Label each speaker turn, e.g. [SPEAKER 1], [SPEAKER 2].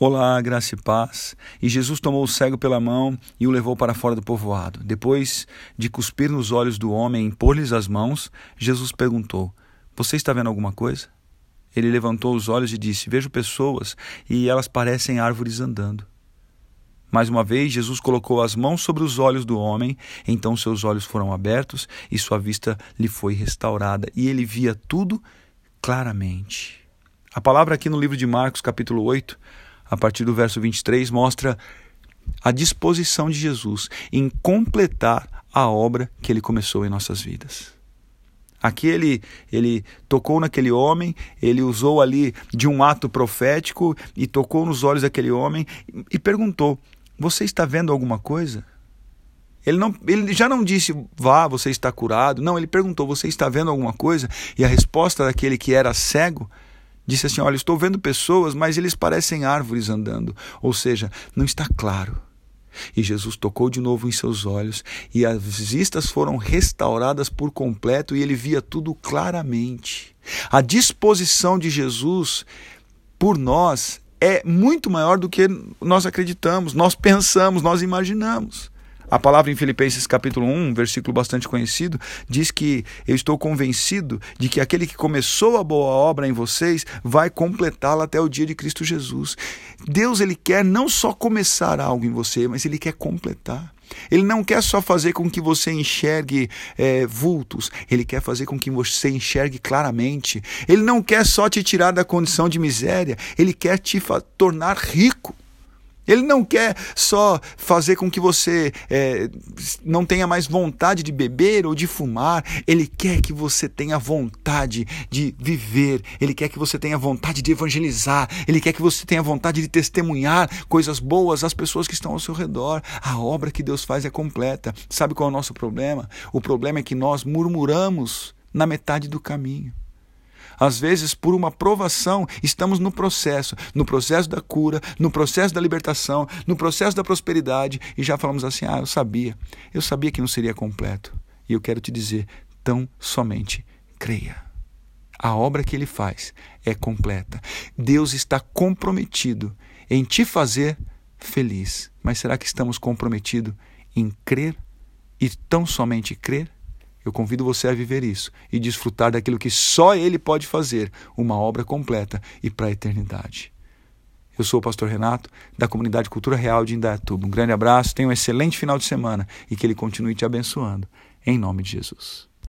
[SPEAKER 1] Olá, graça e paz. E Jesus tomou o cego pela mão e o levou para fora do povoado. Depois de cuspir nos olhos do homem e impor-lhes as mãos, Jesus perguntou: Você está vendo alguma coisa? Ele levantou os olhos e disse: Vejo pessoas e elas parecem árvores andando. Mais uma vez, Jesus colocou as mãos sobre os olhos do homem, então seus olhos foram abertos e sua vista lhe foi restaurada, e ele via tudo claramente. A palavra aqui no livro de Marcos, capítulo 8, a partir do verso 23, mostra a disposição de Jesus em completar a obra que ele começou em nossas vidas. Aqui ele, ele tocou naquele homem, ele usou ali de um ato profético e tocou nos olhos daquele homem e perguntou: Você está vendo alguma coisa? Ele, não, ele já não disse, vá, você está curado. Não, ele perguntou, você está vendo alguma coisa? E a resposta daquele que era cego disse assim: Olha, estou vendo pessoas, mas eles parecem árvores andando. Ou seja, não está claro. E Jesus tocou de novo em seus olhos, e as vistas foram restauradas por completo, e ele via tudo claramente. A disposição de Jesus por nós é muito maior do que nós acreditamos, nós pensamos, nós imaginamos. A palavra em Filipenses capítulo 1, versículo bastante conhecido, diz que eu estou convencido de que aquele que começou a boa obra em vocês vai completá-la até o dia de Cristo Jesus. Deus ele quer não só começar algo em você, mas ele quer completar. Ele não quer só fazer com que você enxergue é, vultos, ele quer fazer com que você enxergue claramente. Ele não quer só te tirar da condição de miséria, ele quer te tornar rico. Ele não quer só fazer com que você é, não tenha mais vontade de beber ou de fumar. Ele quer que você tenha vontade de viver. Ele quer que você tenha vontade de evangelizar. Ele quer que você tenha vontade de testemunhar coisas boas às pessoas que estão ao seu redor. A obra que Deus faz é completa. Sabe qual é o nosso problema? O problema é que nós murmuramos na metade do caminho. Às vezes, por uma provação, estamos no processo, no processo da cura, no processo da libertação, no processo da prosperidade e já falamos assim: ah, eu sabia, eu sabia que não seria completo. E eu quero te dizer: tão somente creia. A obra que ele faz é completa. Deus está comprometido em te fazer feliz. Mas será que estamos comprometidos em crer e tão somente crer? Eu convido você a viver isso e desfrutar daquilo que só Ele pode fazer, uma obra completa e para a eternidade. Eu sou o pastor Renato, da comunidade Cultura Real de Indaiatuba. Um grande abraço, tenha um excelente final de semana e que Ele continue te abençoando. Em nome de Jesus.